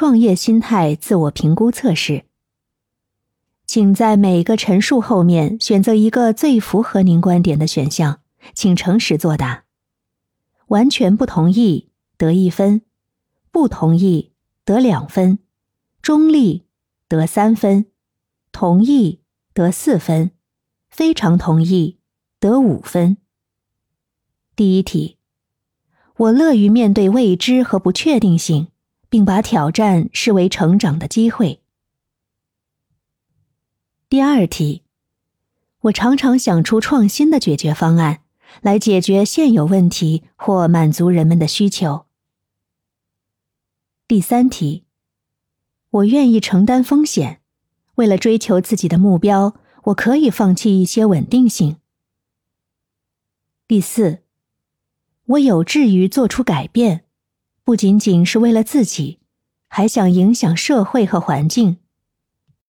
创业心态自我评估测试。请在每个陈述后面选择一个最符合您观点的选项，请诚实作答。完全不同意得一分，不同意得两分，中立得三分，同意得四分，非常同意得五分。第一题，我乐于面对未知和不确定性，并把挑战视为成长的机会。第二题，我常常想出创新的解决方案，来解决现有问题或满足人们的需求。第三题，我愿意承担风险，为了追求自己的目标，我可以放弃一些稳定性。第四，我有志于做出改变，不仅仅是为了自己，还想影响社会和环境。